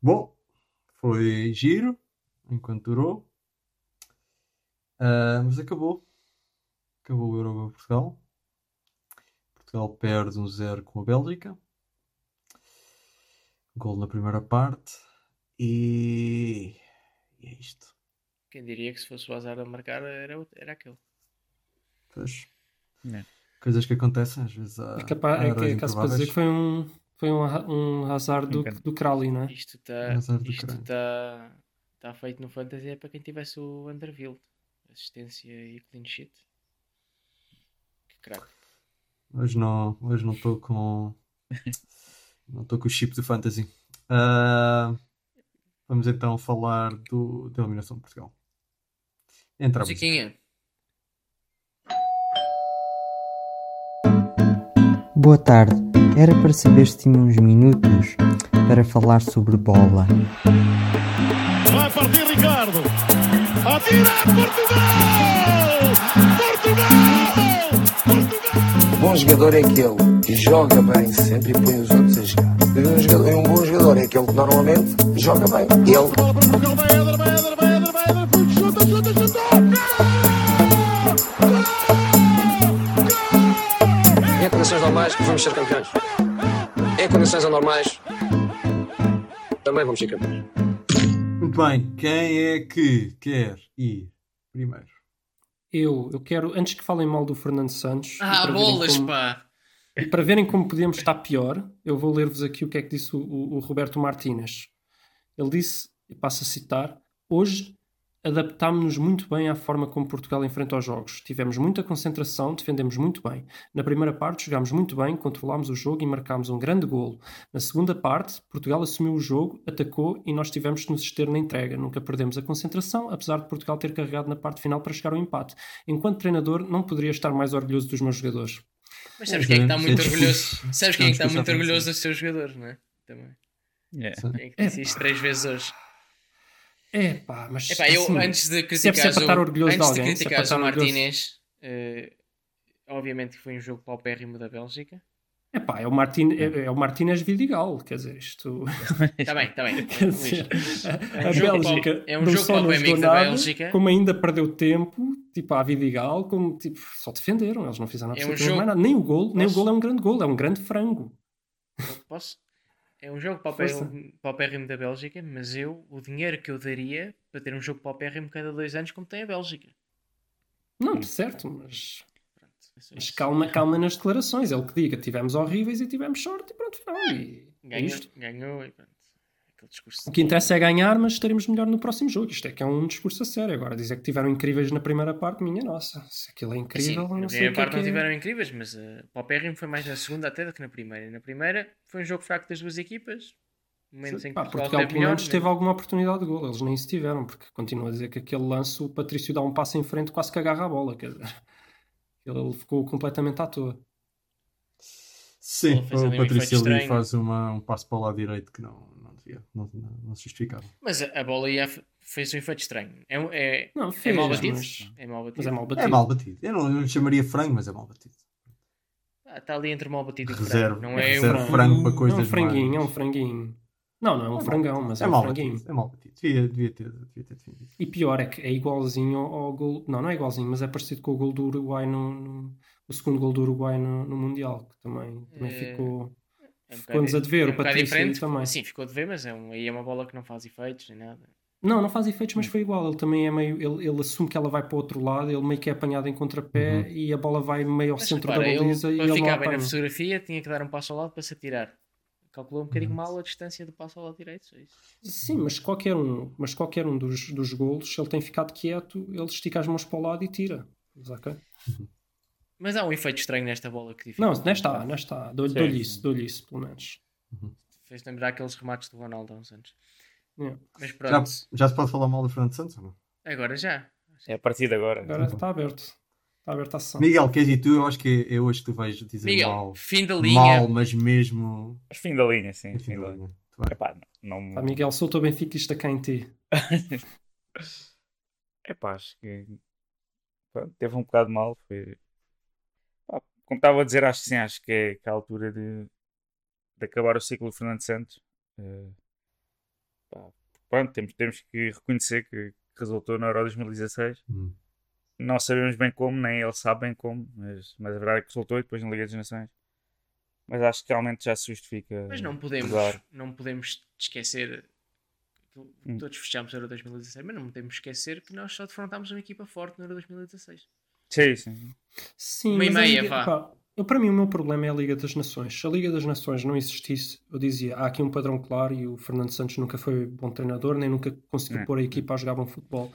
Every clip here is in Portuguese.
Bom, foi giro enquanto durou. Ah, mas acabou. Acabou o Euro para Portugal. Portugal perde um 0 com a Bélgica. Gol na primeira parte. E, e é isto. Quem diria que se fosse o azar a marcar era, era aquele. Pois. É. Coisas que acontecem às vezes. Há, É capaz, há é, é caso para dizer improváveis. que foi um, foi um, um azar do, do Crowley, não é? Isto está tá, tá feito no Fantasy é para quem tivesse o Underfield. Assistência e clean sheet. Que craque. Hoje não hoje não estou com não estou com o chip do fantasy. Ah, vamos então falar do, da eliminação de Portugal. Entra. Musiquinha. Boa tarde. Era para saber se tinha uns minutos para falar sobre bola. Vai partir Ricardo. Atira Portugal! Portugal! Portugal! Bom jogador é aquele que joga bem sempre e põe os outros a jogar. Um, jogador, um bom jogador é aquele que normalmente joga bem. Ele! Em condições normais vamos ser campeões. Em condições anormais também vamos ser campeões. Muito bem, quem é que quer ir primeiro? Eu, eu quero, antes que falem mal do Fernando Santos, Ah, bolas, como- pá! e para verem como podemos estar pior, eu vou ler-vos aqui o que é que disse o, o- o Roberto Martínez. Ele disse, e passo a citar, hoje adaptámos-nos muito bem à forma como Portugal enfrenta os jogos. Tivemos muita concentração, defendemos muito bem. Na primeira parte jogámos muito bem, controlámos o jogo e marcámos um grande golo. Na segunda parte, Portugal assumiu o jogo, atacou e nós tivemos de nos ester na entrega. Nunca perdemos a concentração, apesar de Portugal ter carregado na parte final para chegar ao empate. Enquanto treinador, não poderia estar mais orgulhoso dos meus jogadores. Mas sabes É, quem é que está é muito orgulhoso? Sabes quem é que está muito orgulhoso dos seus jogadores, não é? Também. É. Quem é que disse isto três vezes hoje? É pá, mas Epá, eu assim, antes de se é criticar para estar o, orgulhoso de antes de alguém, se é criticar o orgulhoso- Martínez, eh, obviamente que foi um jogo paupérrimo da Bélgica. É pá, é o, Martin, é, é o Martínez Vidigal, quer dizer, isto. Está bem, está bem. Dizer, É um a Bélgica pau- é um não jogo só jogou da Bélgica. como ainda perdeu tempo, tipo a Vidigal, como tipo, só defenderam, eles não fizeram É um jogo- nada. Nem o gol, nem o gol é um grande gol, é um grande frango. Posso? É um jogo paupérrimo, da Bélgica, mas eu, o dinheiro que eu daria para ter um jogo paupérrimo cada dois anos, como tem a Bélgica. Não, certo, mas, Pronto, é mas isso. calma, calma nas declarações. Ele que diga, tivemos horríveis e tivemos sorte e pronto, final. E é Ganhou, ganhou e pronto. Aquele discurso. O que interessa é ganhar, mas estaremos melhor no próximo jogo. Isto é que é um discurso a sério. Agora, dizer que tiveram incríveis na primeira parte, minha nossa. Se aquilo é Sim, incrível, na não sei primeira o que é parte que não é. tiveram incríveis, mas uh, paupérrimo foi mais na segunda até do que na primeira. Na primeira foi um jogo fraco das duas equipas. Momentos em que Pá, Portugal, Portugal teve pelo menos teve alguma oportunidade de gol. Eles nem se tiveram, porque continua a dizer que aquele lance, o Patrício dá um passo em frente, quase que agarra a bola. Quer dizer, ele ficou completamente à toa. Sim, o Patrício ali faz uma, um passo para o lado direito que não, não não, não, não se justificava. Mas a, a bola ia, fez um efeito estranho. É, é, Não, é fez, mal batido. mas, É mal batido. mas é mal batido. É mal batido. Eu não, eu não lhe chamaria frango, mas é mal batido. Ah, Está ali entre mal batido e Reserva- frango. Não é reserva um... frango para Não é coisas um franguinho, é um mais- franguinho. Não, não é um frangão, mas é, é um mal franguinho. batido. É mal batido. Devia, devia, ter, devia ter defendido. E pior é que é igualzinho ao, ao gol. Não, não é igualzinho, mas é parecido com o gol do Uruguai no. no- o segundo gol do Uruguai no, no Mundial, que também, também É, ficou. É um Ficou-nos a dever, o um bocado Patrício aí diferente. também. Sim, ficou a dever, mas é um, aí é uma bola que não faz efeitos nem nada. Não, não faz efeitos, mas foi igual. Ele também é meio. Ele, ele assume que ela vai para o outro lado, ele meio que é apanhado em contrapé Uhum. e a bola vai meio ao Mas centro repara, da ele, baliza e para ele ficar bem na fotografia tinha que dar um passo ao lado para se atirar. Calculou um Uhum. bocadinho mal a distância do passo ao lado direito. Só isso. Sim, mas qualquer um, mas qualquer um dos, dos golos, se ele tem ficado quieto, ele estica as mãos para o lado e tira. Mas, ok. Mas há um efeito estranho nesta bola que Não, dificulta. nesta há, nesta há. Dou-lhe isso, dou-lhe isso, pelo menos. Fez lembrar aqueles remates do Ronaldo há uns anos. Yeah. Mas Já, pronto, já se pode falar mal do Fernando Santos ou não? agora já. É a partir de agora. Agora está aberto. Está aberta a sessão. Miguel, queres ir tu? Eu acho que é hoje que tu vais dizer Miguel, mal. fim da linha. Mal, mas mesmo. Mas fim da linha, sim. Enfim, Fim da linha. bem. Epá, não. não... Pá, Miguel, sou o teu benfiquista cá em ti. Epá, acho que pronto, teve um bocado mal. Foi... Como estava a dizer, acho que sim, acho que é, que é a altura de, de acabar o ciclo do Fernando Santos. Eh, Pá, pronto, temos, temos que reconhecer que, que resultou na Euro 2016. Hum. Não sabemos bem como, nem eles sabem como, mas, mas a verdade é que resultou e depois na Liga das Nações. Mas acho que realmente já se justifica. Mas não podemos, usar. não podemos esquecer. que Hum. Todos fechámos a Euro 2016, mas não podemos esquecer que nós só defrontámos uma equipa forte no Euro 2016. Sim, sim. Sim, Uma e a meia, Liga- vá. pá, eu, para mim, o meu problema é a Liga das Nações. Se a Liga das Nações não existisse, eu dizia: há aqui um padrão claro e o Fernando Santos nunca foi bom treinador, nem nunca conseguiu É. pôr a equipa a jogar bom futebol.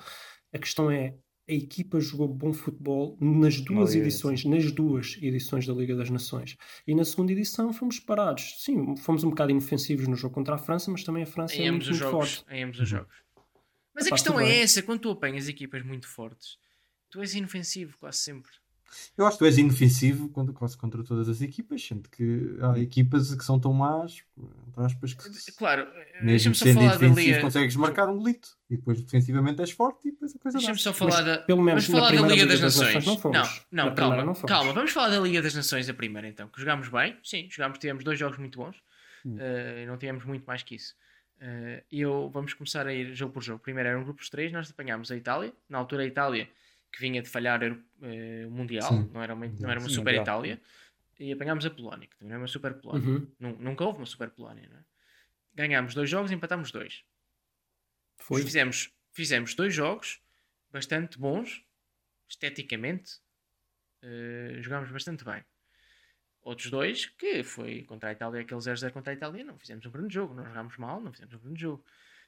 A questão é: a equipa jogou bom futebol nas duas edições, nas duas edições da Liga das Nações. E na segunda edição fomos parados. Sim, fomos um bocado inofensivos no jogo contra a França, mas também a França Em é ambos muito, os muito jogos. forte. Em ambos os jogos. Mas a Epá, questão é bem. essa: quando tu apanhas equipas muito fortes, tu és inofensivo quase sempre. Eu acho que tu és inofensivo quando, quase contra todas as equipas, sendo que há equipas que são tão más, entre aspas, que Claro, mesmo sendo falar da defensivo Liga. consegues marcar um golito e depois defensivamente és forte e depois a coisa Deixa-me só falar Mas, da. pelo menos, vamos falar da primeira Liga das Nações. não fomos. não, não, primeira calma, não calma. Vamos falar da Liga das Nações a primeira então. Que jogámos bem, sim, jogámos, tivemos dois jogos muito bons. Hum. eh, não tivemos muito mais que isso. E eu vamos começar a ir jogo por jogo. Primeiro eram grupos de três, nós apanhámos a Itália. Na altura a Itália que vinha de falhar eh, o Mundial, Sim. não era uma, não era uma Sim, super Mundial. Itália. E apanhámos a Polónia, que também não é uma super Polónia. Uhum. Nu- Nunca houve uma super Polónia, não é? Ganhámos dois jogos e empatámos dois. Foi. Fizemos, fizemos dois jogos bastante bons, esteticamente. eh, jogámos bastante bem. Outros dois, que foi contra a Itália, aquele 0-0 contra a Itália, não fizemos um grande jogo, não jogámos mal, não fizemos um grande jogo.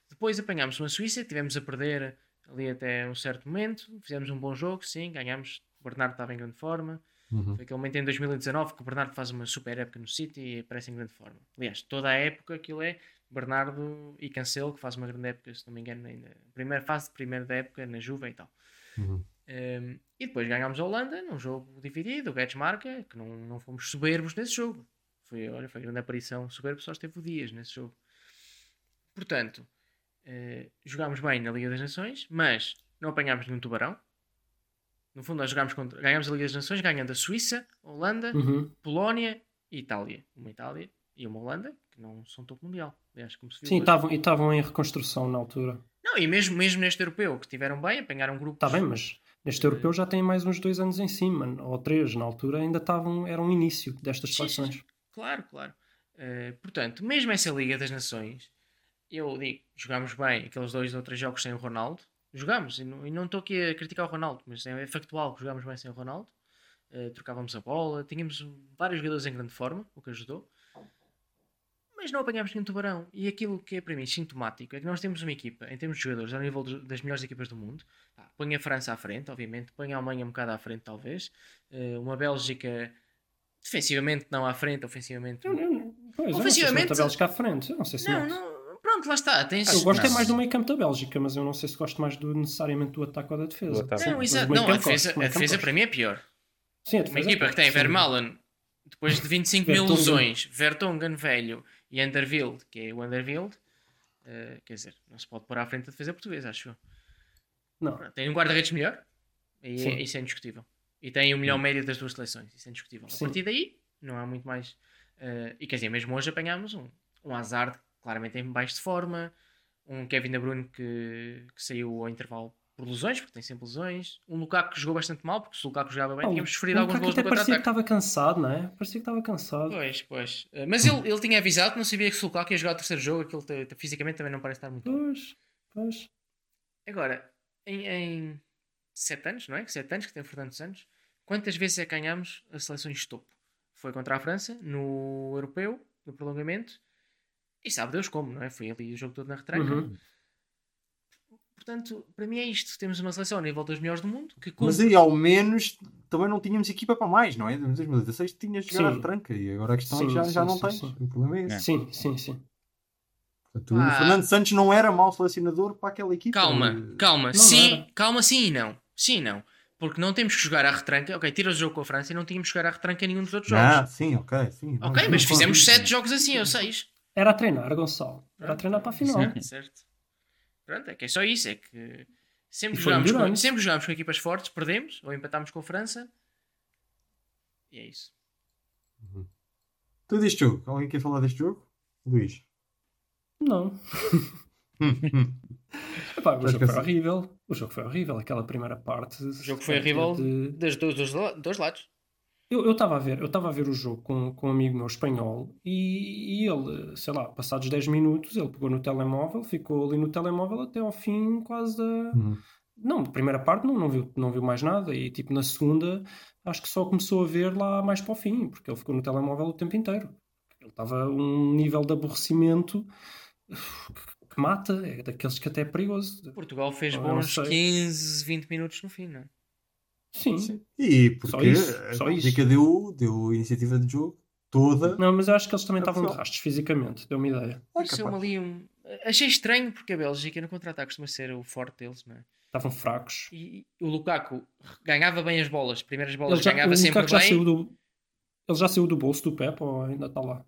Depois apanhámos uma Suíça, tivemos a perder ali até um certo momento, fizemos um bom jogo, sim, ganhámos. O Bernardo estava em grande forma. Uhum. Foi aquele momento em 2019 que o Bernardo faz uma super época no City e aparece em grande forma. Aliás, toda a época aquilo é Bernardo e Cancelo que faz uma grande época, se não me engano, ainda. Primeira fase de primeira da época na Juve e tal. Uhum. Um, e depois ganhámos a Holanda num jogo dividido, o Guedes marca, que não, não fomos soberbos nesse jogo. Foi, olha, foi a grande aparição soberbo, só esteve o Dias nesse jogo. Portanto, eh, jogámos bem na Liga das Nações, mas não apanhámos nenhum tubarão. No fundo, nós jogámos contra, ganhámos a Liga das Nações, ganhando a Suíça, a Holanda, Uhum. Polónia e Itália. Uma Itália e uma Holanda, que não são topo mundial. Aliás, como se viu Sim, estavam e estavam em reconstrução na altura. Não, e mesmo, mesmo neste europeu, que tiveram bem, apanharam grupos. Está bem, mas neste europeu já tem mais uns dois anos em cima, ou três. Na altura ainda estavam, era um início destas seleções. Claro, claro. Eh, portanto, mesmo essa Liga das Nações, eu digo, jogámos bem aqueles dois ou três jogos sem o Ronaldo. Jogámos, e não não estou aqui a criticar o Ronaldo, mas é factual que jogámos bem sem o Ronaldo. Eh, trocávamos a bola, tínhamos vários jogadores em grande forma, o que ajudou. Mas não apanhámos nenhum tubarão. E aquilo que é para mim sintomático é que nós temos uma equipa, em termos de jogadores, ao nível das melhores equipas do mundo. Põe a França à frente, obviamente, põe a Alemanha um bocado à frente, talvez. Eh, uma Bélgica defensivamente não à frente, ofensivamente. Eu, eu, pois, eu não sei se Ofensivamente- mete a Bélgica à frente. Eu não sei se Não, não, pronto, lá está. Tens... Eu gosto é Não. mais do meio campo da Bélgica, mas eu não sei se gosto mais do, necessariamente do ataque ou da defesa. Ataque. Não, meio Não, a defesa, gosto, a defesa para mim é pior. Sim, a Uma defesa equipa que tem sim. Vermaelen, depois de 25 mil lesões, Vertonghen velho e Underfield, que é o Underfield, eh, quer dizer, não se pode pôr à frente a defesa portuguesa, acho eu. Não. Tem um guarda-redes melhor, e Sim. é, isso é indiscutível. E tem o melhor médio das duas seleções, isso é indiscutível. Sim. A partir daí, não há muito mais. eh, e quer dizer, mesmo hoje apanhámos um, um Hazard claramente em baixo de forma, um Kevin De Bruyne que, que saiu ao intervalo por lesões, porque tem sempre lesões, um Lukaku que jogou bastante mal, porque se o Lukaku jogava bem, Ah, tínhamos sofrido alguns gols no até parecia que contra-ataque. estava cansado, não é? Parecia que estava cansado. Pois, pois. Eh, Mas ele, ele tinha avisado que não sabia que se o Lukaku ia jogar o terceiro jogo, aquilo te- te- fisicamente também não parece estar muito bem. Pois, pois. Agora, em, em sete anos, não é? Sete anos que tem Fernando Santos, quantas vezes é que ganhámos a seleções de topo? Foi contra a França, no Europeu, no prolongamento, e sabe Deus como, não é? Foi ali o jogo todo na retranca. Uhum. Portanto, para mim é isto. Temos uma seleção a nível dos melhores do mundo que Mas aí ao menos também não tínhamos equipa para mais, não é? Em 2016 tinhas de jogar Sim. à retranca e agora a questão é que Sim, já, já sim, não sim, tens. sim. O problema é esse. É. Sim, sim, sim. Portanto, Ah. O Fernando Santos não era mau selecionador para aquela equipa. Calma, calma. não sim, era. calma, sim e não. Sim e não. Porque não temos que jogar à retranca. Ok, tira o jogo com a França e não tínhamos que jogar à retranca em nenhum dos outros jogos. Ah, sim, ok, sim. Ok, mas fizemos não. sete jogos assim, ou seis. Era a treinar, Gonçalo. Era a treinar para a final. Certo, certo. Pronto, é que é só isso. É que sempre foi jogámos, com, sempre jogámos com equipas fortes, perdemos ou empatámos com a França. E é isso. Tu deste jogo? Alguém quer falar deste jogo? Luís. Não. Epá, o jogo foi horrível. O jogo foi horrível. Aquela primeira parte. O jogo foi horrível de- dos dois lados. Eu estava a ver, eu estava a ver o jogo com, com um amigo meu espanhol e, e ele, sei lá, passados 10 minutos, ele pegou no telemóvel, ficou ali no telemóvel até ao fim quase da. Hum. Não, da primeira parte não, não, viu, não viu mais nada e tipo na segunda acho que só começou a ver lá mais para o fim, porque ele ficou no telemóvel o tempo inteiro. Ele estava a um nível de aborrecimento que, mata, é daqueles que até é perigoso. Portugal fez bons sei. 15, 20 minutos no fim, não é? Sim. Sim. E porque Só isso, a só isso. Bélgica deu, deu a iniciativa de jogo toda. Não, mas eu acho que eles também É estavam de rastros fisicamente, deu-me ideia. Ah, Pareceu-me capaz. ali um. Achei estranho porque a Bélgica no contra-ataque costuma ser o forte deles, não é? Estavam fracos. E o Lukaku ganhava bem as bolas, primeiras bolas já, ganhava o sempre Lukaku já bem, saiu do, ele já saiu do bolso do Pep ou ainda está lá?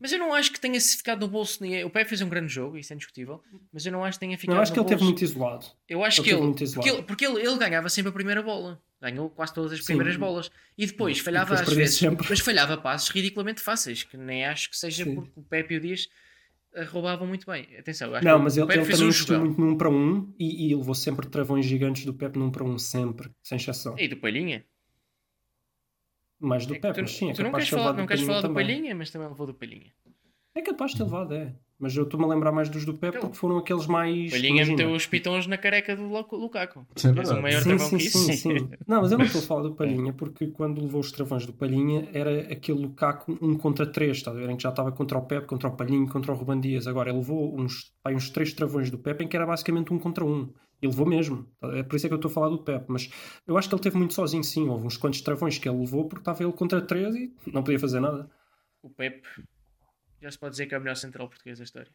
mas eu não acho que tenha ficado no bolso. O Pepe fez um grande jogo, isso é indiscutível, mas eu não acho que tenha ficado Não, acho no que ele bolso. esteve muito isolado. Eu acho ele que teve ele, muito porque, isolado. ele, porque ele, ele ganhava sempre a primeira bola, ganhou quase todas as Sim. primeiras bolas e depois falhava depois às vezes, sempre. mas falhava passos ridiculamente fáceis, que nem acho que seja Sim. porque o Pepe e o Dias eh, roubavam muito bem. Atenção, acho Não, que mas o ele, Pepe ele fez também um jogão. muito num para um e, e levou sempre travões gigantes do Pep num para um, sempre, sem exceção. E do Palhinha? Mais do É que Pep, tu, mas sim, é tu não queres falar, não do queres falar do também. Palhinha, mas também levou do Palhinha. É capaz de ter levado, é. Mas eu estou-me a lembrar mais dos do Pep Então, porque foram aqueles mais. O Palhinha imagina. meteu os pitons na careca do Lu- Lukaku. Isso é verdade. maior Sim, sim, que isso. sim, sim. Não, mas eu não estou a falar do Palhinha porque quando levou os travões do Palhinha era aquele Lukaku um contra três, está a ver? Em que já estava contra o Pep, contra o Palhinha, contra o Ruban Dias. Agora ele levou uns, pá, uns três travões do Pep em que era basicamente um contra um. E levou mesmo. É por isso é que eu estou a falar do Pep. Mas eu acho que ele teve muito sozinho, sim. Houve uns quantos travões que ele levou porque estava ele contra três e não podia fazer nada. O Pepe já se pode dizer que é o melhor central português da história.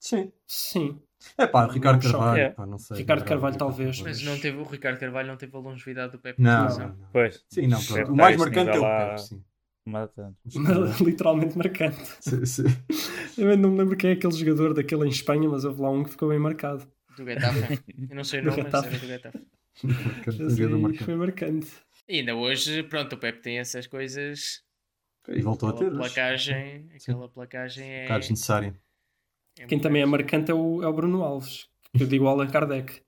Sim. Sim. É pá, Ricardo Não choque. Carvalho. É. Pá, não sei. Ricardo Carvalho, talvez. Mas não teve, o Ricardo Carvalho não teve a longevidade do Pepe. Não, não, não. Pois. Sim, não, pronto. O mais marcante é o lá- Pepe, sim. Mata. Literalmente marcante. Sim, sim. Eu não me lembro quem é aquele jogador daquele em Espanha, mas houve lá um que ficou bem marcado. Do Getafe. Eu não sei o nome, mas Getafe. era do Getafe. Marcante. foi marcante. E ainda hoje, pronto, o Pepe tem essas coisas. E voltou a ter. Aquela placagem, aquela placagem é. Casos necessária. é Quem também é marcante é o, é o Bruno Alves. Que eu digo Allan Kardec.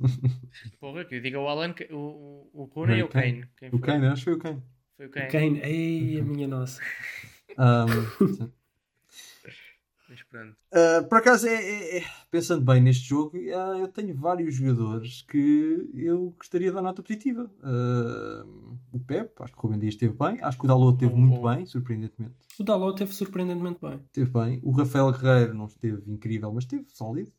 Porra, que eu diga o Alan, o, o, o Rooney ou o Kane. O? Kane, acho que foi o Kane. Foi o Kane. Kane, ei, a minha nossa. Sim. Mas pronto. Uh, por acaso, é, é- é- pensando bem neste jogo, uh, eu tenho vários jogadores que eu gostaria de dar nota positiva. Uh, o Pep, acho que o Rubem Dias esteve bem. Acho que o Dalot esteve muito bem, surpreendentemente. O Dalot teve surpreendentemente bem. Esteve bem. O Rafael Guerreiro não esteve incrível, mas esteve sólido.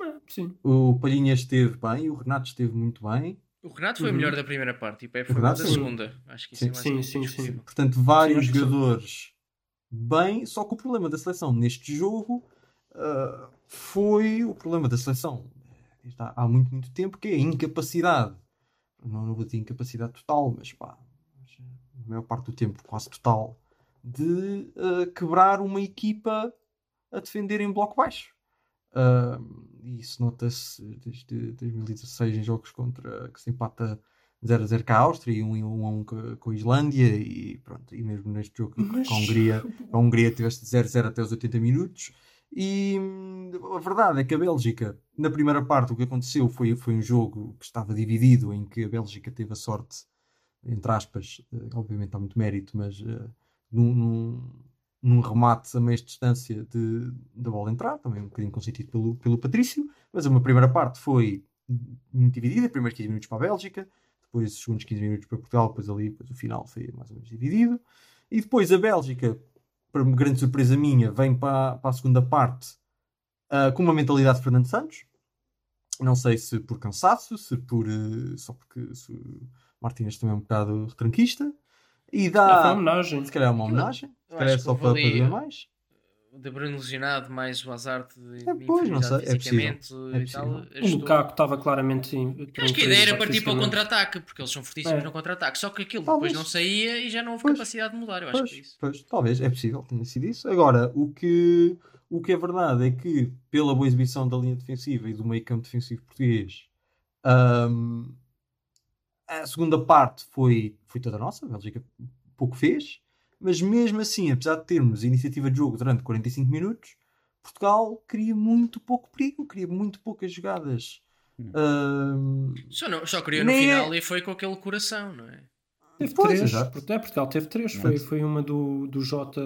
Ah, sim. O Palhinha esteve bem. O Renato esteve muito bem. O Renato foi o Uhum. melhor da primeira parte e o Pepe foi o Renato, da sim. segunda. Acho que isso Sim, é mais sim, sim, sim. indiscutível. Portanto, vários Sim, sim. jogadores bem. Só que o problema da seleção neste jogo uh, foi o problema da seleção desde há, muito, muito tempo, que é a incapacidade. Não, vou dizer incapacidade total, mas pá, a maior parte do tempo, quase total, de uh, quebrar uma equipa a defender em bloco baixo. Uh, isso nota-se desde 2016 em jogos contra que se empata 0 a 0 com a Áustria e 1 a 1 a 1 com a Islândia e pronto, e mesmo neste jogo Mas- com a Hungria, a Hungria tiveste 0 a 0 até os 80 minutos. E a verdade é que a Bélgica na primeira parte o que aconteceu foi, foi um jogo que estava dividido em que a Bélgica teve a sorte entre aspas, eh, obviamente há muito mérito mas num, num, num remate a meia distância de, da bola entrar, também um bocadinho consentido pelo, pelo Patrício, mas uma primeira parte foi muito dividida, primeiros 15 minutos para a Bélgica, depois os segundos 15 minutos para Portugal, depois ali, depois o final foi mais ou menos dividido, e depois a Bélgica, para uma grande surpresa minha, vem para, para a segunda parte ah, com uma mentalidade de Fernando Santos, não sei se por cansaço, se por eh, só porque se o Martínez também é um bocado retranquista, e Ah, foi uma dá, homenagem. se calhar é uma homenagem, se calhar é só para, para ver mais. De Bruno lesionado, mais o azar de É, pois, não sei, é fisicamente É e tal. possível. O. Lukaku estava claramente. Acho que a ideia era partir para o contra-ataque, porque eles são fortíssimos É. no contra-ataque. Só que aquilo Talvez. depois não saía e já não houve Pois. capacidade de mudar. Eu acho Pois, que é isso. pois, talvez, é possível, tenha sido isso. Agora, o que, o que é verdade é que, pela boa exibição da linha defensiva e do meio campo defensivo português, hum, a segunda parte foi, foi toda nossa, a Bélgica pouco fez, mas mesmo assim, apesar de termos iniciativa de jogo durante 45 minutos, Portugal cria muito pouco perigo, cria muito poucas jogadas. Ahm, Só, não, só queria no Nem é- final e foi com aquele coração, não é? Teve Pois, três. exato. É, Portugal teve três. Foi, foi uma do, do Jota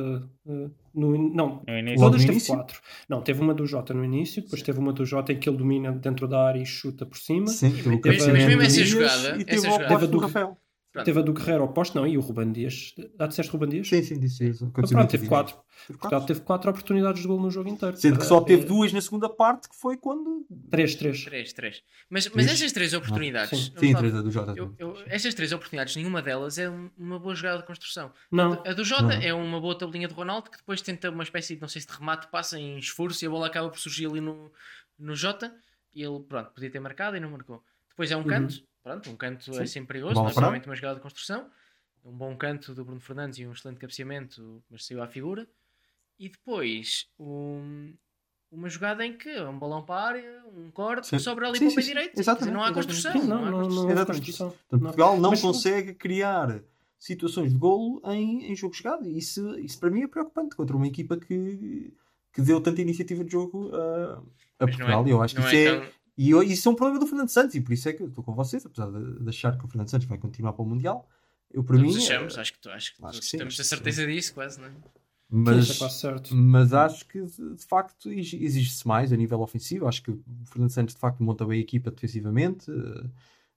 eh, no, não, No início. Todas teve quatro. Não, teve uma do Jota no início, depois teve uma do Jota em que ele domina dentro da área e chuta por cima. sim, teve o mas- mas mesmo essa jogada- e essa teve o jogada- Teve a do do- Rafael. Pronto. Teve a do Guerreiro oposto, não, e o Ruben Dias. Ah, disseste Ruben Dias? Sim, sim, disse isso. Ah, pronto, teve quatro. Portugal teve quatro oportunidades de gol no jogo inteiro. Sendo que só Ah, teve é, duas na segunda parte, que foi quando. Três, três. Três, três. Mas, mas Três? estas três oportunidades. Sim. vamos Sim, lá- três a do Jota. eu- eu- estas três oportunidades, nenhuma delas é um- uma boa jogada de construção. Não, A do Jota é uma boa tabelinha de Ronaldo que depois tenta uma espécie de, não sei se de remate, passa em esforço e a bola acaba por surgir ali no, no Jota e ele, pronto, podia ter marcado e não marcou. Depois é um canto, pronto, um canto é Sim. sempre perigoso, não é somente uma jogada de construção. Um bom canto do Bruno Fernandes e um excelente cabeceamento, mas saiu à figura. E depois um- uma jogada em que é um balão para a área, um corte, Sim. sobra ali Sim, para o pé sim. direito. Exatamente, dizer, não há construção. Sim, não, não, há não, construção. não construção. Portanto. Portugal não Mas- consegue criar situações de golo em, em jogo jogado. E Isso, isso para mim é preocupante contra uma equipa que, que deu tanta iniciativa de jogo a, a não Portugal. E eu acho que isso é, tão- e eu- isso é um problema do Fernando Santos. E por isso é que eu estou com vocês, apesar de, de achar que o Fernando Santos vai continuar para o Mundial. Eu, para Todos mim, achamos, eh, acho que, tu- acho que acho que sim, temos a certeza disso, quase, não é? Sim, mas, isso é quase certo. mas acho que de facto exi- exige-se mais a nível ofensivo. Acho que o Fernando Santos de facto monta bem a equipa defensivamente, eh,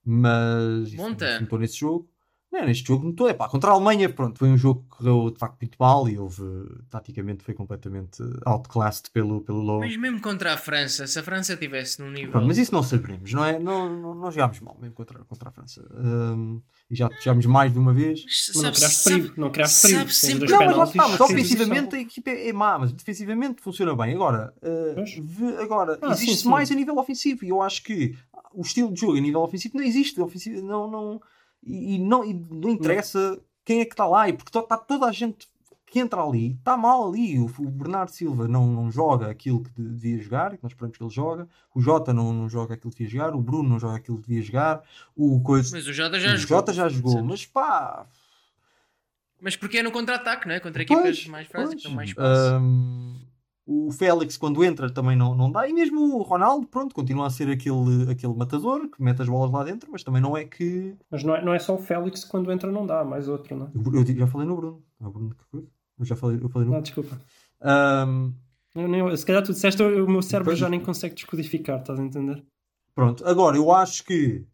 mas isso Monta. não se notou nesse jogo. Não, neste jogo notou, é pá, contra a Alemanha, pronto, foi um jogo que correu de facto muito mal e houve, taticamente foi completamente outclassed pelo, pelo Lowe. Mas mesmo contra a França, se a França estivesse num nível. Pronto, mas isso não saberemos, não é? Não, não, não jogámos mal mesmo contra, contra a França. Hum, e já jogámos mais de uma vez. Mas Mas não sabe- criaste perigo. Não criaste perigo. sabe sempre- Não, mas lá está, mas ofensivamente a equipa é, má, mas defensivamente funciona bem. Agora, uh, agora Ah, sim, existe sim. mais a nível ofensivo e eu acho que o estilo de jogo a nível ofensivo não existe. Ofensivo, não, não, e, e não, e não interessa quem é que está lá, e porque está toda a gente que entra ali, está mal ali. O, o Bernardo Silva não, não joga aquilo que de- devia jogar, que nós esperamos que ele joga. O Jota não, não joga aquilo que devia jogar. O Bruno não joga aquilo que devia jogar. O coisa, Mas o Jota já o jogou. Jota já jogou, mas pá, Mas porque é no contra-ataque, não é? Contra Pois, equipas mais pois. dão mais espaço. Hum, o Félix, quando entra, também não, não dá. E mesmo o Ronaldo, pronto, continua a ser aquele, aquele matador que mete as bolas lá dentro, mas também não é que. Mas não é, não é só o Félix quando entra não dá, mais outro, não é? Eu, eu já falei no Bruno. O Bruno que coisa? Eu já falei, eu falei no Não, desculpa. Hum, Eu nem- se calhar tu disseste, o meu cérebro Pois. já nem consegue descodificar, estás a entender? Pronto, agora eu acho que,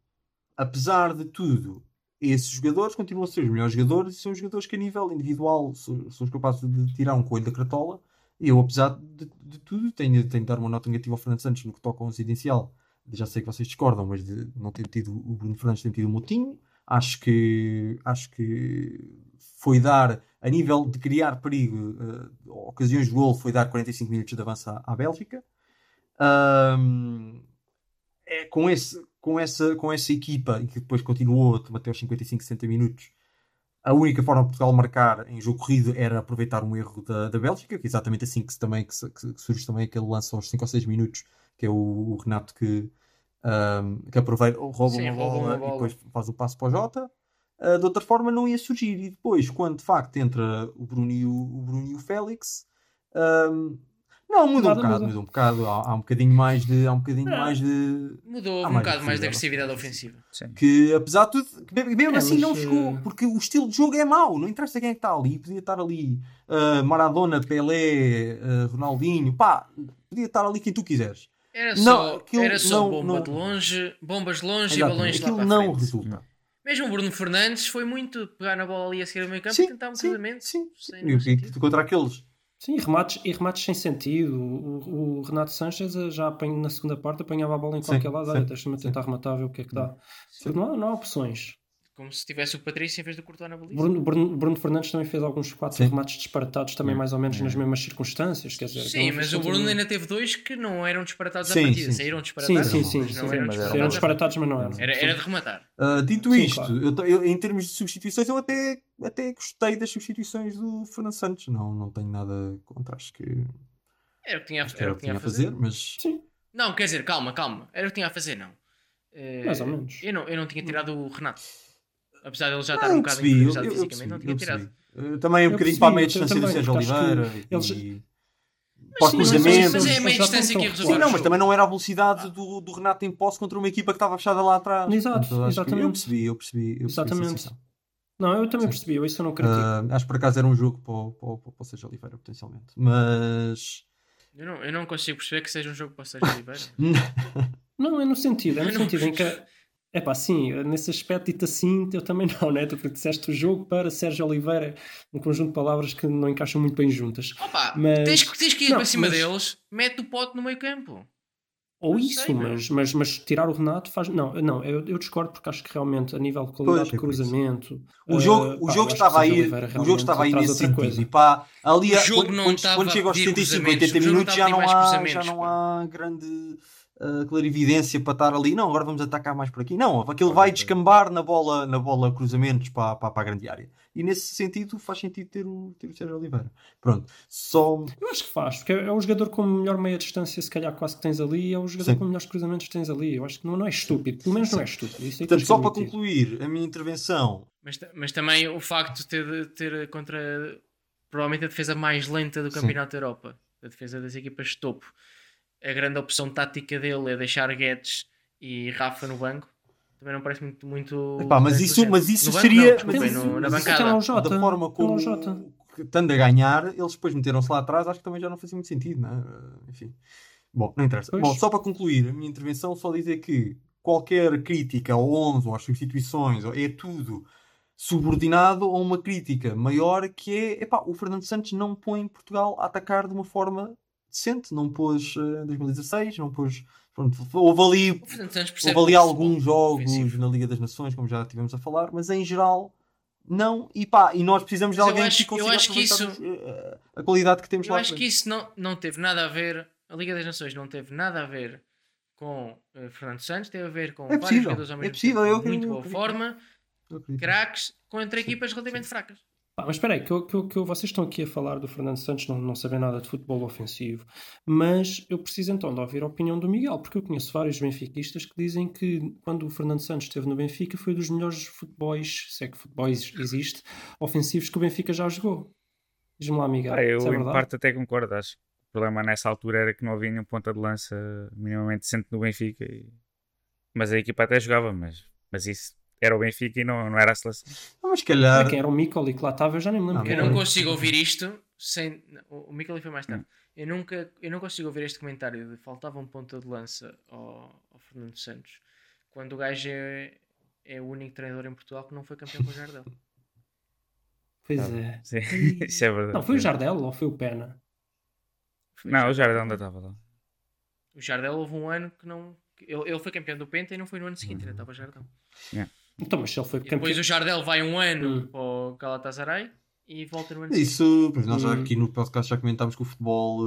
apesar de tudo, esses jogadores continuam a ser os melhores jogadores e são os jogadores que, a nível individual, são, são capazes de tirar um coelho da cartola. Eu, apesar de, de tudo, tenho, tenho de dar uma nota negativa ao Fernando Santos no que toca ao residencial. Já sei que vocês discordam, mas de não ter tido o Bruno Fernandes tem tido o Motinho. Acho que, acho que foi dar, a nível de criar perigo, eh, ocasiões de gol, foi dar 45 minutos de avanço à, à Bélgica. Ahm, é, com, esse, com, essa, com essa equipa, que depois continuou até os 55, 60 minutos, a única forma de Portugal marcar em jogo corrido era aproveitar um erro da, da Bélgica, que é exatamente assim que, também, que, que surge também aquele lance aos 5 ou 6 minutos, que é o, o Renato que, ahm, que aproveita, rouba, Sim, uma, bola e bola. depois faz o passo para o Jota. Ah, de outra forma não ia surgir. E depois, quando de facto entra o Bruno e o, o, Bruno e o Félix, ahm, não, muda um bocado, muda. muda um bocado. Há, há um bocadinho mais de. Há um bocadinho Não. mais de. Mudou um mais bocado mais de agressividade ofensiva. Sim. que apesar de tudo, que mesmo É, assim não chegou, porque o estilo de jogo é mau, não interessa quem é que está ali, podia estar ali ah, Maradona, Pelé, ah, Ronaldinho, pá, podia estar ali quem tu quiseres. Era Não, só, aquilo era só não- bomba não- de longe, bombas de longe e balões lá aquilo para a não frente. resulta. Mesmo o Bruno Fernandes foi muito pegar na bola ali a seguir ao meio campo e Sim, tentar um sim, cruzamento. sim, sim. E, e contra aqueles. Sim, remates, e remates sem sentido. O, o- Renato Sanches eh, já apanha, na segunda parte apanhava a bola em qualquer lado. sim, Olha, deixa-me tentar rematar, ver o que é que dá. Não, há- não há opções. Como se tivesse o Patrício em vez de cortar na baliza. Bruno, Bruno, Bruno Fernandes também fez alguns quatro Sim. remates disparatados, também mais ou menos nas mesmas circunstâncias. Quer dizer, Sim, não mas o Bruno ainda teve dois que não eram disparatados Sim, à partida. sim. Saíram disparatados. sim, sim. sim, não sim, eram mas eram Eram disparatados. disparatados, mas não eram. Era, era de rematar. Ah, dito Sim, isto, claro. eu, eu- em termos de substituições, eu até, até gostei das substituições do Fernando Santos. Não, não tenho nada contra, acho que, Era o que tinha, que era era o que tinha a fazer, mas Sim, Não, quer dizer, calma, calma. Era o que tinha a fazer, não. Eh, mais ou menos. Eu não, eu não tinha tirado o Renato. Apesar de ele já estar um bocado eu fisicamente, não tinha tirado. Uh, também um bocadinho para a meia distância do Sérgio Oliveira. eles- E... pós Sim, mas- é a meia distância que resolver. Sim, não, mas também não era a velocidade do, do Renato em posse contra uma equipa que estava fechada lá atrás. Exato, que exatamente. Eu percebi, eu percebi. Eu percebi Exatamente. Não, eu também Sim. percebi, eu isso eu não critico. Ah, acho que por acaso era um jogo para, o- para, o- para o Sérgio Oliveira, potencialmente. Mas. Eu não, eu não consigo perceber que seja um jogo para o Sérgio Oliveira. Não, é no sentido, é no Eu não- sentido em que. É pá, sim, nesse aspecto dito assim, eu também não, né? Tu disseste o jogo para Sérgio Oliveira, um conjunto de palavras que não encaixam muito bem juntas. Opa, Mas- tens, que- tens que ir Não, para cima mas- deles, mete o pote no meio campo. Ou Não isso, sei, mas, mas, mas tirar o Renato faz. Não, não eu, eu discordo porque acho que realmente a nível de qualidade Pois, de é cruzamento. O jogo, pá, o jogo estava aí, o jogo estava aí nesse outra sentido. coisa. E pá, ali O a- jogo quando, não quando, estava quando chega aos pedir 75, cruzamentos, 80 o jogo minutos já não, há, já não há grande ah, clarividência para estar ali. Não, agora vamos atacar mais por aqui. Não, aquilo vai descambar na bola, na bola cruzamentos para, para, para a grande área. E nesse sentido faz sentido ter o, ter o Sérgio Oliveira. Pronto, só Eu acho que faz, porque é o jogador com melhor meia distância, se calhar quase que tens ali, é o jogador Sim. com melhores cruzamentos que tens ali. Eu acho que não, não é estúpido, pelo menos não é estúpido. Isso aí Portanto, só para concluir a minha intervenção, Mas, mas também o facto de ter, de ter contra provavelmente a defesa mais lenta do Sim. Campeonato da Europa, a defesa das equipas de topo, a grande opção tática dele é deixar Guedes e Rafa no banco. Também não parece muito. muito Epá, mas isso- mas isso No banco seria- não, desculpem, mas no- isso- na mas bancada. o Jota. da forma como Jota. que estando a ganhar, eles depois meteram-se lá atrás, acho que também já não fazia muito sentido, não é? Enfim. Bom, não interessa. Pois. Bom, só para concluir a minha intervenção, só dizer que qualquer crítica ao 11 ou às substituições é tudo subordinado a uma crítica maior que é, epá, o Fernando Santos não põe Portugal a atacar de uma forma decente, não pôs eh, em 2016, não pôs, pronto, houve ali Houve ali alguns jogos ofensivo. na Liga das Nações, como já tivemos a falar, mas em geral não. E pá, e nós precisamos de Mas eu alguém acho- que eu consiga acho que isso- eh, a qualidade que temos Eu lá. acho à que isso não, não teve nada a ver. A Liga das Nações não teve nada a ver com eh, Fernando Santos, teve a ver com É vários possível, jogadores ao é mesmo possível, tempo, eu muito acredito, boa eu forma, Eu craques, contra equipas relativamente fracas. Pá, mas espera aí, que, eu- que, eu- que eu- vocês estão aqui a falar do Fernando Santos, não, não sabem nada de futebol ofensivo, mas eu preciso então de ouvir a opinião do Miguel, porque eu conheço vários benfiquistas que dizem que quando o Fernando Santos esteve no Benfica foi dos melhores futebols, se é que futebol ex- existe, ofensivos que o Benfica já jogou. Diz-me lá, Miguel. Ah, eu é em parte até concordo. Acho que o problema nessa altura era que não havia nenhum ponta de lança minimamente decente no Benfica. e- Mas a equipa até jogava, mas, mas isso era o Benfica e não, não era a seleção. Mas se calhar. Quem era o Mikoli que lá estava, eu já nem me lembro quem Eu não consigo ouvir isto sem. O o Mikel foi mais tarde. Eu, nunca, eu não consigo ouvir este comentário de faltava um ponta de lança ao, ao Fernando Santos quando o gajo é, é o único treinador em Portugal que não foi campeão com o Jardel. Pois é. Sim, isso é verdade. Não, foi o Jardel ou foi o Pena? Foi Não, o Jardel ainda estava lá. O Jardel houve um ano que não. Ele, ele foi campeão do Penta e não foi no ano seguinte, ainda estava Jardel. Então, mas se ele foi campeão. depois o Jardel vai um ano Hum. para o Galatasaray e volta no ano seguinte. Isso, pois nós já Hum. aqui no podcast já comentámos que o futebol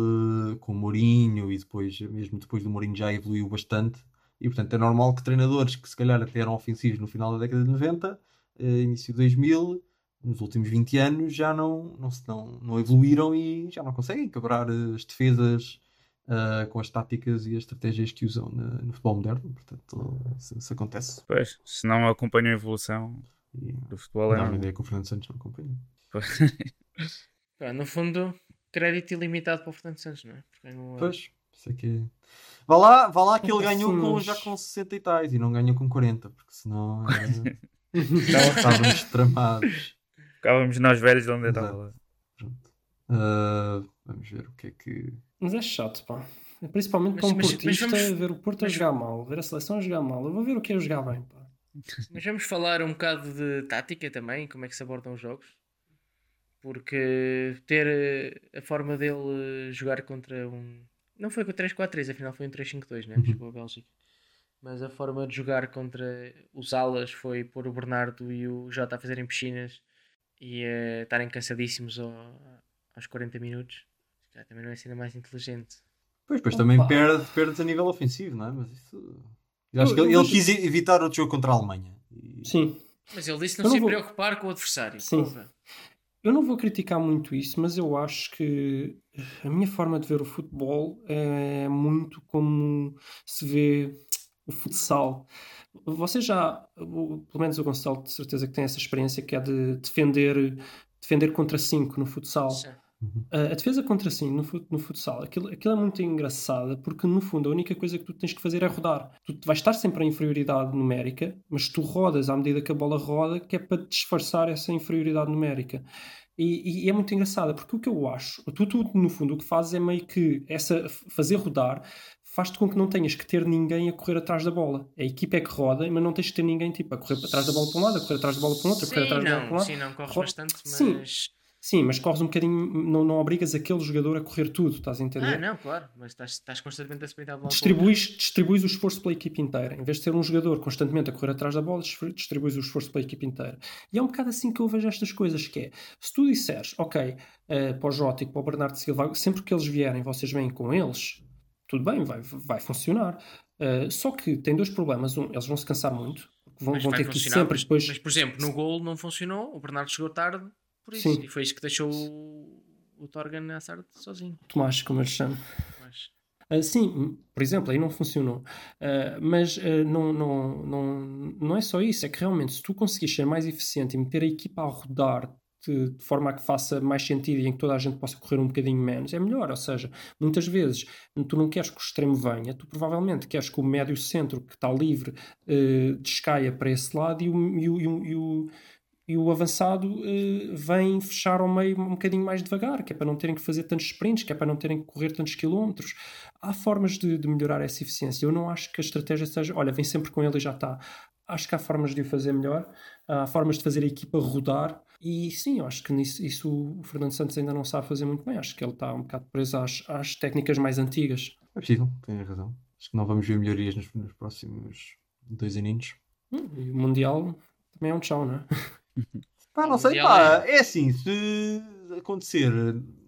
eh, com o Mourinho e depois, mesmo depois do Mourinho, já evoluiu bastante. E portanto é normal que treinadores que se calhar até eram ofensivos no final da década de 90, eh, início de 2000, nos últimos 20 anos já não, não, se- não, não evoluíram e já não conseguem quebrar eh, as defesas eh, com as táticas e as estratégias que usam na- no futebol moderno. Portanto, isso, isso acontece. Pois, se não acompanham a evolução E do futebol, é dá uma normal. ideia que o Fernando Santos não acompanha. No fundo, crédito ilimitado para o Fernando Santos, não é? Porque não, Pois, isso é que é. Vá lá, vá lá que ele ganhou com, já com 60 e tais e não ganhou com 40, porque senão era- estávamos tramados. ficávamos nós velhos de onde Exato. estava lá. Pronto. Ah, vamos ver o que é que. Mas é chato, pá. Principalmente Mas- para um mas- mas portista vamos- ver o Porto a mas- jogar mal, ver a seleção a jogar mal. Eu vou ver o que é jogar bem, pá. Mas vamos falar um bocado de tática também, como é que se abordam os jogos. Porque ter eh, a forma dele eh, jogar contra um. Não foi com o 3-4-3, afinal foi um 3-5-2, né? Uhum. Chegou a Bélgica. Mas a forma de jogar contra os alas foi pôr o Bernardo e o Jota a fazerem piscinas e a estarem cansadíssimos ao- aos 40 minutos. Já também não é cena mais inteligente. Pois, pois também perde, perdes a nível ofensivo, não é? Mas isso. Eu acho Eu- que ele, ele quis evitar outro jogo contra a Alemanha. E- Sim. Mas ele disse não não se vou- preocupar com o adversário. Sim. porra. Eu não vou criticar muito isso, mas eu acho que a minha forma de ver o futebol é muito como se vê o futsal. Você já, pelo menos o Gonçalo, de certeza que tem essa experiência, que é de defender, defender contra 5 no futsal. Sim. Uhum. A a defesa contra si no, fut- no futsal, aquilo, aquilo é muito engraçado porque no fundo a única coisa que tu tens que fazer é rodar. Tu vais estar sempre em inferioridade numérica, mas tu rodas à medida que a bola roda, que é para disfarçar essa inferioridade numérica. E, e é muito engraçado porque o que eu acho, tu, tu no fundo o que fazes é meio que essa fazer rodar faz-te com que não tenhas que ter ninguém a correr atrás da bola. A equipa é que roda, mas não tens que ter ninguém tipo, a correr atrás da bola para um lado, a correr atrás da bola para o outro, a correr Sim, atrás da bola para um lado. sim, não corres Ro- bastante, Sim. mas. Sim, mas corres um bocadinho, não, não obrigas aquele jogador a correr tudo, estás a entender? Ah, não, claro, mas estás, estás constantemente a sprintar a bola. Distribuis, distribuis o esforço pela equipe inteira. Em vez de ser um jogador constantemente a correr atrás da bola, distri- distribuis o esforço pela equipe inteira. E é um bocado assim que eu vejo estas coisas, que é, se tu disseres, ok, eh, para o Jota e para o Bernardo Silva, sempre que eles vierem, vocês vêm com eles, tudo bem, vai, vai funcionar. Eh, só que tem dois problemas. Um, eles vão se cansar muito, vão, vão ter que ir sempre mas, depois... mas, por exemplo, no gol não funcionou, o Bernardo chegou tarde por isso. Sim. E foi isso que deixou o, o Torgan a Sard sozinho. Tomás, como eles chamam. Mas, Ah, sim, por exemplo, aí não funcionou. Ah, mas ah, não, não, não, não é só isso, é que realmente se tu conseguires ser mais eficiente e meter a equipa a rodar de, de forma a que faça mais sentido e em que toda a gente possa correr um bocadinho menos, é melhor. Ou seja, muitas vezes tu não queres que o extremo venha, tu provavelmente queres que o médio centro que está livre descaia para esse lado e o, e o, e o, e o avançado eh, vem fechar ao meio um bocadinho mais devagar, que é para não terem que fazer tantos sprints, que é para não terem que correr tantos quilómetros. Há formas de, de melhorar essa eficiência. Eu não acho que a estratégia seja, olha, vem sempre com ele e já está. Acho que há formas de o fazer melhor, há formas de fazer a equipa rodar. E sim, eu acho que nisso, isso o Fernando Santos ainda não sabe fazer muito bem. Acho que ele está um bocado preso às, às técnicas mais antigas. É possível, tens razão. Acho que não vamos ver melhorias nos, nos próximos dois aninhos. Hum, E o Mundial também é um tchau, não é? Pá, não sei, pá, é assim, se acontecer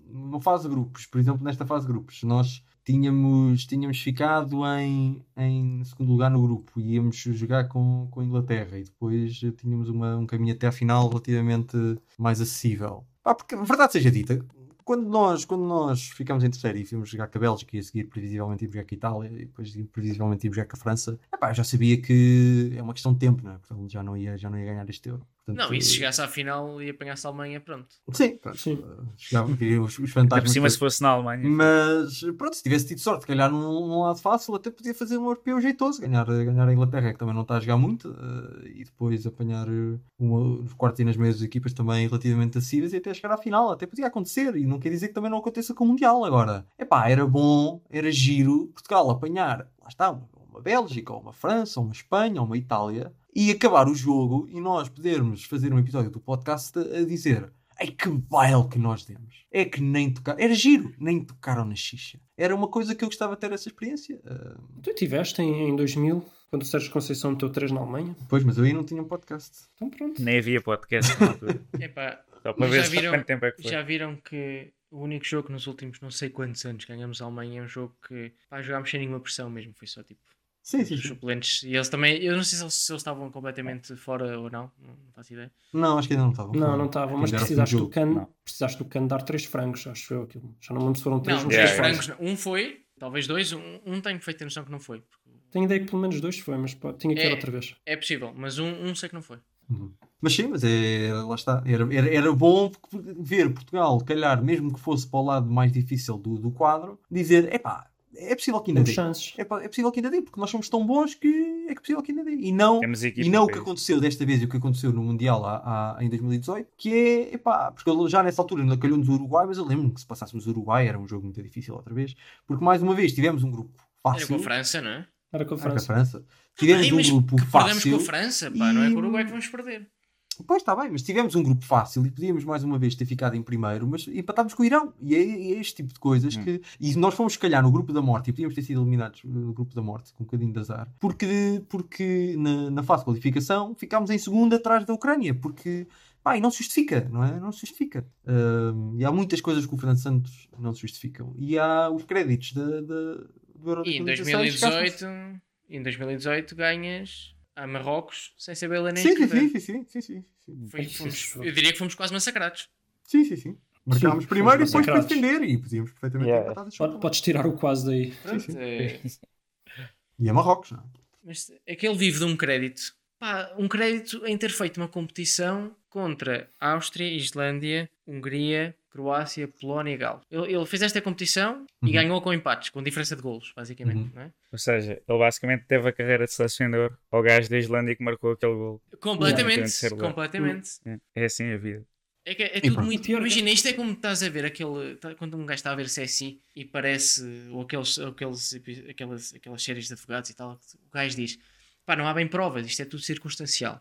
numa fase de grupos, por exemplo, nesta fase de grupos, nós tínhamos, tínhamos ficado em, em segundo lugar no grupo e íamos jogar com, com a Inglaterra e depois tínhamos uma, um caminho até à final relativamente mais acessível. Pá, porque, verdade seja dita, quando nós, quando nós ficámos em terceiro e fomos jogar com a Bélgica e a seguir previsivelmente íamos jogar com a Itália e depois previsivelmente íamos jogar com a França, epá, eu já sabia que é uma questão de tempo, não é? Portanto, já não ia, já não ia ganhar este euro. Portanto, não, e se chegasse à final e apanhasse a Alemanha, pronto. Sim, pronto. Sim. uh, Chegava, os, os Ainda por fantasmas. cima, se fosse na Alemanha. Mas pronto, se tivesse tido sorte, se calhar num, num lado fácil, até podia fazer um europeu jeitoso, ganhar, ganhar a Inglaterra, que também não está a jogar muito, uh, e depois apanhar uh, uma, nos quartos e nas meias equipas também relativamente acessíveis e até chegar à final. Até podia acontecer, e não quer dizer que também não aconteça com o Mundial agora. Epá, era bom, era giro Portugal apanhar, lá está, uma, uma Bélgica, ou uma França, ou uma Espanha, ou uma Itália, e acabar o jogo e nós podermos fazer um episódio do podcast a, dizer Ai que baile que nós demos. É que nem tocaram. Era giro, nem tocaram na xixa. Era uma coisa que eu gostava de ter essa experiência. Uh, Tu tiveste em, em 2000, quando o Sérgio Conceição meteu 3 na Alemanha. pois, mas eu aí não tinha um podcast. Então pronto. Nem havia podcast na altura. Epá, Só para Já ver viram- quanto tempo é que foi. já viram que o único jogo que nos últimos não sei quantos anos ganhamos a Alemanha é um jogo que pá, jogámos sem nenhuma pressão mesmo. Foi só tipo Sim, sim, os suplentes. E eles também, eu não sei se eles, se eles estavam completamente fora ou não, não faço ideia. Não, acho que ainda não estavam. Não, não estavam, mas precisaste do, can, Não. precisaste do can dar 3 frangos, acho eu. Aquilo. Já não me lembro se foram 3 Não, três três frangos, um foi, talvez dois, um, um tenho feito a noção que não foi. Tenho ideia que pelo menos 2 foi, mas pode, tinha que ver É. outra vez. É possível, mas um, um sei que não foi. Mas sim, mas é, lá está. Era, era, era bom ver Portugal, calhar, mesmo que fosse para o lado mais difícil do, do quadro, dizer: epá, é possível que ainda dê. chances. É, é possível que ainda dê, porque nós somos tão bons que é que possível que ainda dê. E não, e não o que aconteceu desta vez e o que aconteceu no Mundial há, há- em 2018, que é, epá, porque já nessa altura ainda calhou-nos o Uruguai, mas eu lembro-me que se passássemos o Uruguai era um jogo muito difícil outra vez, porque mais uma vez tivemos um grupo Era fácil. com a França, não é? Era com a Ah, com a França. França. Tivemos Ai, um grupo que perdemos fácil. com a França, pá, não é e- com o Uruguai que vamos perder. Pois está bem, mas tivemos um grupo fácil e podíamos mais uma vez ter ficado em primeiro, mas empatámos com o Irão. E é, é este tipo de coisas Hum. que. E nós fomos, se calhar, no grupo da morte e podíamos ter sido eliminados no grupo da morte, com um bocadinho de azar, porque, porque na, na fase de qualificação ficámos em segundo atrás da Ucrânia, porque. Pá, e não se justifica, não é? Não se justifica. Ahm, e há muitas coisas que o Fernando Santos não se justificam. E há os créditos da, da, do Euro E em 2016 2018, em 2018 ganhas a Marrocos sem saber ler nem Sim, sim, escrever. sim, sim, sim, sim, sim. Foi- fomos- eu diria que fomos quase massacrados. Sim, sim, sim. Marcámos Sim, primeiro e depois para defender e podíamos perfeitamente Yeah. ter Pode-. Podes tirar o quase daí. Pronto, é- E a Marrocos, não é? mas aquele vive de um crédito. Pá, um crédito em ter feito uma competição contra Áustria, Islândia, Hungria, Croácia, Polónia e Galo. Ele, ele fez esta competição e Uhum. ganhou com empates, com diferença de golos, basicamente. Uhum. não é? Ou seja, ele basicamente teve a carreira de selecionador ao gajo da Islândia que marcou aquele gol. Completamente, Yeah. Completamente. É, é assim a vida. É, que é E tudo pronto. muito. Imagina, isto é como estás a ver aquele. tá- quando um gajo está a ver CSI e parece. Ou aqueles, aqueles, aquelas, aquelas séries de advogados e tal. O gajo diz: pá, não há bem provas, isto é tudo circunstancial.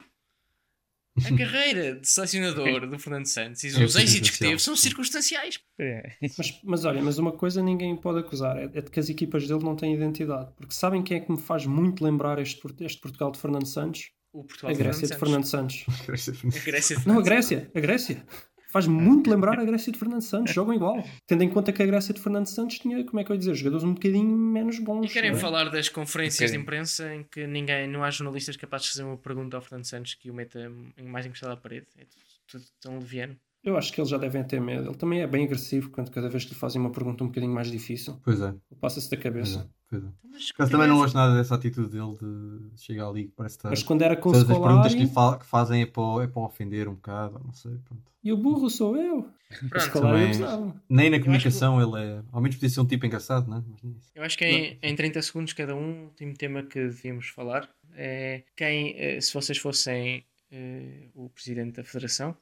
A carreira de selecionador do Fernando Santos e os É êxitos que teve são circunstanciais. É. Mas, mas olha, mas uma coisa ninguém pode acusar é, é de que as equipas dele não têm identidade. Porque sabem quem é que me faz muito lembrar este, este Portugal de Fernando Santos? O Portugal A de Grécia de Fernando Santos. A Grécia de Não, a Fernando Grécia, a Grécia. Faz muito lembrar a Grécia de Fernando Santos, jogam igual. Tendo em conta que a Grécia de Fernando Santos tinha, como é que eu ia dizer, jogadores um bocadinho menos bons. E querem é? falar das conferências de Um imprensa em que ninguém, não há jornalistas capazes de fazer uma pergunta ao Fernando Santos que o meta em- mais encostado à parede. É tudo, tudo tão leviano. Eu acho que eles já devem ter medo. Ele também é bem agressivo quando cada vez que lhe fazem uma pergunta um bocadinho mais difícil. Pois é, Passa-se da pois cabeça. Pois é. Mas, acaso também não gosto nada dessa atitude dele de chegar ali que parece estar. Mas quando era com Todas as perguntas que fa- que fazem é para, é para ofender um bocado, não sei. Pronto. e o burro sou eu. Pronto, também-. Nem na comunicação ele é. Ao menos podia ser um tipo engraçado, não é? Mas nem isso. Eu acho que em, em 30 segundos cada um, o último tema que devíamos falar é quem, eh, se vocês fossem eh, o presidente da federação,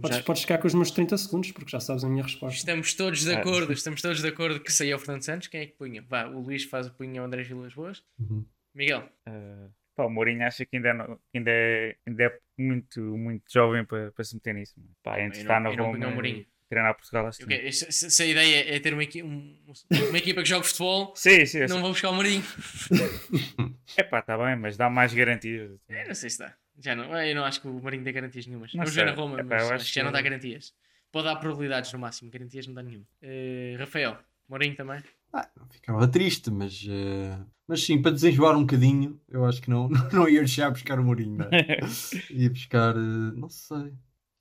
Podes, já podes ficar com os meus 30 segundos, porque já sabes a minha resposta. estamos todos de Ah, acordo, estamos todos de acordo que saia o Fernando Santos, quem é que punha? Vá, o Luís faz o punha ao André Vilas Boas. Uhum. Miguel, Uh, pá, o Mourinho acha que ainda, que ainda, é, ainda é muito, muito jovem para, para se meter nisso. Pá, entre estar não- na Roma treinar Portugal assim. que- se, se- se a ideia é ter uma, equi- um- uma equipa que joga futebol, Sim, sim. não sei. vou buscar o Mourinho. É pá, está bem, mas dá mais garantias. É, não sei se dá. Já não, eu não acho que o Mourinho dê garantias nenhumas. Não Vamos ver sei. na Roma, Epá, mas eu acho, acho que já não dá garantias. Pode dar probabilidades no máximo, garantias não dá nenhuma. Eh, Rafael, Mourinho também. Ah, ficava triste, mas. eh, Mas sim, para desenjoar um bocadinho, eu acho que não, não ia deixar buscar o Mourinho, não é? Ia buscar. eh, Não sei.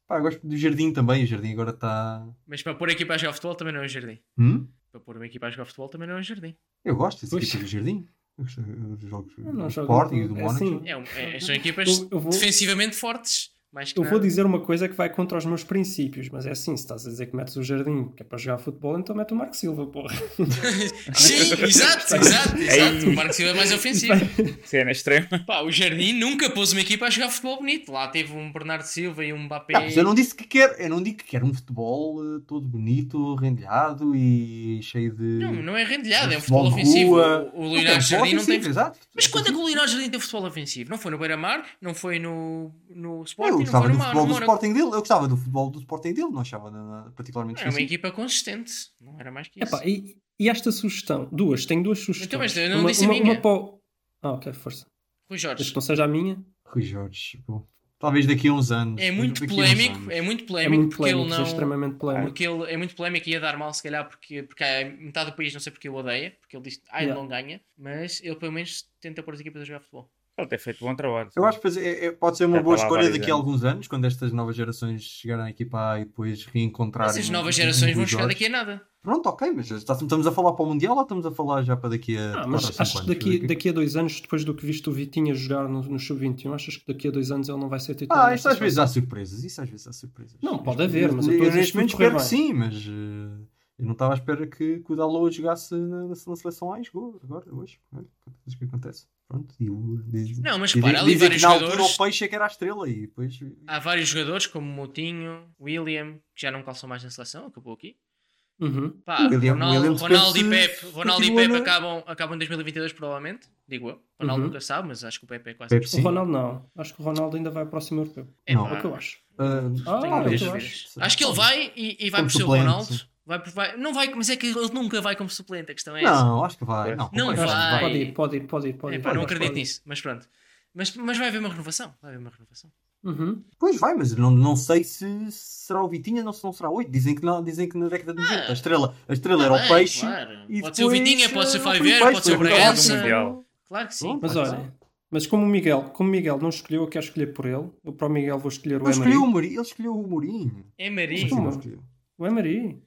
Pá, gosto do Jardim também. O Jardim agora está. Mas para pôr a equipa a jogar futebol também não é um jardim. Hum? Para pôr uma equipa a jogar futebol também não é um jardim. Eu gosto desse equipa do Jardim. Gosto dos jogos do Sporting e do é Mónaco. assim, É, é- são equipas Eu- eu vou- defensivamente fortes. Eu vou dizer uma coisa que vai contra os meus princípios, mas é assim: se estás a dizer que metes o jardim que é para jogar futebol, então mete o Marco Silva, porra. Sim, exato, exato, exato. O Marco Silva é mais ofensivo. Cena extrema. Pá, o Jardim nunca pôs uma equipa a jogar futebol bonito. Lá teve um Bernardo Silva e um Mbappé. Não, mas eu não disse que quero, eu não digo que quero um futebol eh, todo bonito, rendilhado e cheio de. Não, não é rendilhado, é um futebol futebol ofensivo. rua. O, o Leonardo é Jardim não tem. ofensivo, Exato. Mas quando é que o Leonardo Jardim teve futebol ofensivo? Não foi no Beira-Mar, não foi no, no Sporting, gostava do futebol do. Sporting dele. Eu gostava do futebol do Sporting dele, não achava nada particularmente Era uma ofensivo. equipa consistente, não era mais que isso. Epá, e, e esta sugestão? Duas, tenho duas sugestões. Então, mas eu não uma, disse a uma, minha. uma para o- Ah, ok, força. Rui Jorge, que não seja a minha, Rui Jorge, bom, talvez daqui a uns anos. é muito a polémico, é muito é polémico muito porque polémico, ele é não. extremamente polémico. Porque ele é muito polémico e ia dar mal, se calhar, porque, porque há metade do país não sei porque o odeia, porque ele diz ah, ele Yeah. não ganha, mas ele pelo menos tenta pôr as equipas a jogar futebol. Ele tem feito bom trabalho. Eu acho que é- é- pode ser uma Já boa lá há escolha daqui a alguns anos, quando estas novas gerações chegarem à equipa A e depois reencontrarem. Essas um- novas um gerações vão chegar daqui a nada. Pronto, ok, mas estamos a falar para o Mundial ou estamos a falar já para daqui a. Ah, mas acho que daqui, daqui a dois anos, depois do que viste o Vitinha jogar no, no Sub-21, achas que daqui a dois anos ele não vai ser titular? Ah, isso às vezes há surpresas. Isso às vezes há surpresas. Não, pode haver, mas eu neste momento espero que bem. sim, mas eh, eu não estava à espera que, que o Dalot jogasse na, na, seleção A e jogou agora, hoje. Olha, coisas que acontece. Pronto, e o, diz, Não, mas repara, ali dizem que na altura o peixe é que era a estrela e depois. Há vários jogadores como Moutinho, William, que já não calçam mais na seleção, acabou aqui. Uhum. Pá, William- Ronaldo, William Ronaldo e Pepe, Ronaldo e Pepe na- acabam, acabam em 2022 provavelmente, digo eu. Ronaldo Uhum. nunca sabe, mas acho que o Pepe é quase Pepe, O. Ronaldo não. Acho que o Ronaldo ainda vai para o próximo europeu. É, Não. É o que eu acho. Ah, Ah, é que eu acho. Acho que ele vai e, e vai por ser o Ronaldo. Vai, vai- não vai, mas é que ele nunca vai como suplente, a questão é essa. não, acho que vai. Não, Não que vai. Pode ir, pode ir, pode ir. Pode É, ir, pá, pode não acredito pode nisso, mas pronto. Mas, mas vai haver uma renovação. Vai haver uma renovação. Uhum. Pois vai, mas não, não sei se será o Vitinha ou se não será o 8. Dizem que, não, dizem que na década de 90 a estrela, a estrela era Ah, o bem, peixe. claro. e Pode ser o Vitinha, pode ser o Fábio foi Vieira, peixe, pode ser o Bragança. Claro que sim. Pronto. Mas olha, mas como o Miguel, como o Miguel não escolheu, eu quero escolher por ele. Eu para o Miguel vou escolher o Ele escolheu o Emery. Mourinho. Ele escolheu o Mourinho. É escolheu. O Emery.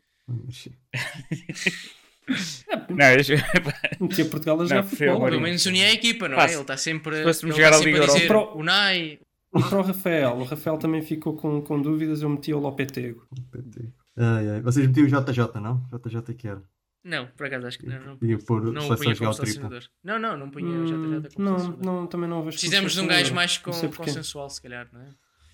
Não, eu- Metia Portugal a jogar Não, futebol. Pelo menos unia a equipa, não é? Ele está sempre, ele fôssemos está jogar a sempre Liga a dizer Europa- Unai, E para o Rafael, o Rafael também ficou com, com dúvidas, eu meti o Lopetego. Ai, ai. Vocês metiam o JJ, não? JJ que era. Não, por acaso acho que não. Não, Ia pôr não o punha a como selecionador. Não, não, não punha o JJ como Hum, não, selecionador. não, também não Precisamos de um gajo mais com, consensual, se calhar, não é?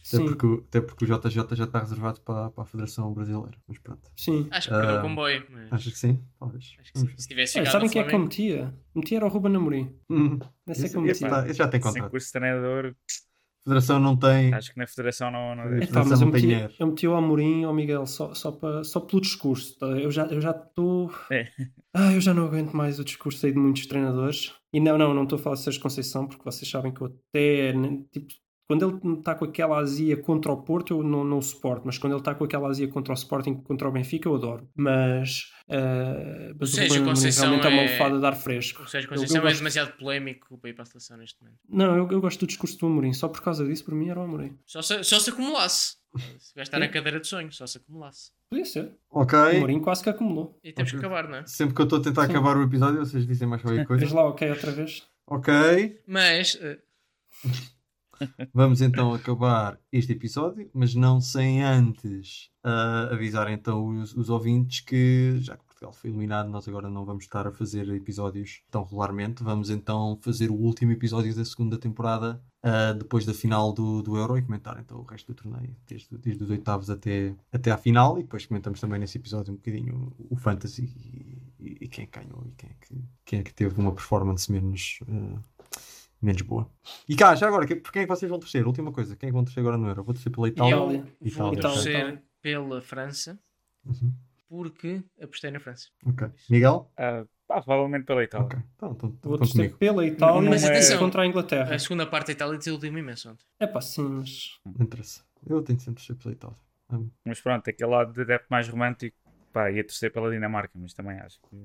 Até Sim, porque, o- até porque o JJ já está reservado para, para a Federação Brasileira. Mas pronto. sim. Acho que perdeu Ah, o comboio. Mas... Achas que sim? Talvez. Acho que sim. Se tivesse chegado sabem ao quem é que eu metia? Metia era o Ruben Amorim. Hum, Esse é esse, que eu metia. tá- esse já tem Sem contrato. curso de treinador, A Federação não tem. acho que na federação não, não É, Federação mas eu não tem meti, dinheiro. eu meti o Amorim e o Miguel só, só, para, só pelo discurso. tá? Eu já estou. Eu já estou É. ah, eu já não aguento mais o discurso aí de muitos treinadores. E não, não, não estou a falar de Sérgio Conceição, porque vocês sabem que eu até. né, Tipo, quando ele está com aquela azia contra o Porto, eu não, não o suporto. Mas quando ele está com aquela azia contra o Sporting, contra o Benfica, eu adoro. Mas. Uh, mas o Sérgio Conceição realmente é uma é- almofada de ar fresco. O Sérgio Eu- eu Conceição é gosto- demasiado polémico para ir para a seleção neste momento. Não, eu, eu gosto do discurso do Amorim. Só por causa disso, para mim, era o Amorim. Só se, só se acumulasse. Se gastar na Sim. cadeira de sonho, só se acumulasse. Podia ser. Ok. O Amorim quase que acumulou. E temos que Ok. acabar, não é? Sempre que eu estou a tentar Sim. acabar o episódio, vocês dizem mais qualquer coisa. Diz lá, ok, outra vez. Ok. Mas, eh, Vamos então acabar este episódio, mas não sem antes ah, avisar então os, os ouvintes que, já que Portugal foi eliminado, nós agora não vamos estar a fazer episódios tão regularmente. Vamos então fazer o último episódio da segunda temporada ah, depois da final do, do Euro e comentar então o resto do torneio, desde, desde os oitavos até, até à final. E depois comentamos também nesse episódio um bocadinho o Fantasy e, e- e quem ganhou e quem é que, quem é que teve uma performance menos. ah, menos boa. E cá, já agora, por quem é que vocês vão torcer? Última coisa, quem é que vão torcer agora no Euro? Vou torcer pela Itália. eu Itália. vou Itália, torcer Itália. pela França Uhum. porque apostei na França. Ok. Miguel? Ah, pá, provavelmente pela Itália. Ok. Então, então, Vou então torcer comigo. pela Itália Mas atenção. contra a Inglaterra. A segunda parte da Itália desiludiu-me imenso ontem. É pá, sim, mas. Não interessa. Eu tenho sempre torcer pela Itália. Amo. Mas pronto, aquele lado de adepto mais romântico, pá, ia torcer pela Dinamarca, mas também acho que.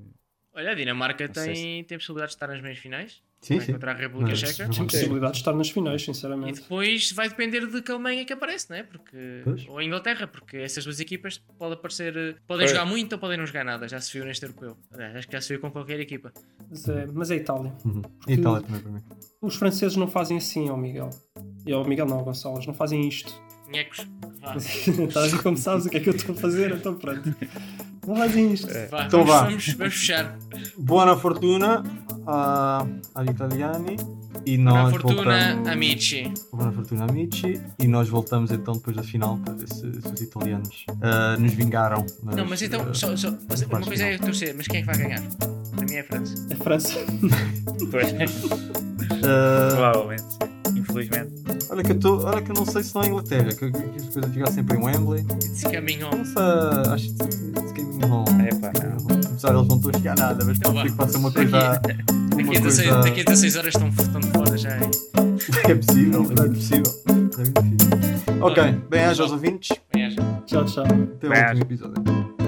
Olha, a Dinamarca tem, tem possibilidade de estar nas meias finais. Sim, vai sim. Contra a República Mas- Checa. Tem possibilidade de estar nas finais, E sinceramente. depois vai depender de que Alemanha que aparece, não é? Porque... Pois. Ou a Inglaterra, porque essas duas equipas podem aparecer. Podem Pois. jogar muito ou podem não jogar nada. Já se viu neste europeu. Acho que já se viu com qualquer equipa. Mas é, mas é Itália. Uhum. A Itália também para mim. Os franceses não fazem assim, ó Miguel. E ao Miguel não, Gonçalo, eles não fazem isto. Nhecos. Estás a ver como sabes o que é que eu estou a fazer? Então pronto. Não fazem isto. Vá, Então vamos, vá. Vamos, vamos fechar. Buona fortuna a, agli italiani e Buona nós fortuna, voltamos. amici. Buona fortuna amici e nós voltamos então depois da final para ver se, se os italianos ah, nos vingaram. nas, Não, mas então, ah, só, só, uma coisa é torcer, mas quem é que vai ganhar? Para mim é a França. É França. Pois. Ah, provavelmente. Infelizmente. olha, que eu tô, olha que eu não sei se não é Inglaterra, que, que as coisas jogar sempre em Wembley. It's coming home. Nossa, acho que it's coming home. Epá, não. Apesar eles não estão a chegar nada, mas Então pode que ser uma coisa. Daqui Uma a 16, coisa. daqui a 16 horas estão, estão de fora já. é. É possível, é possível. É possível. Ok, bem-aja aos ouvintes. Bem, acho. Tchau, tchau. Até o Bem-aja. último episódio.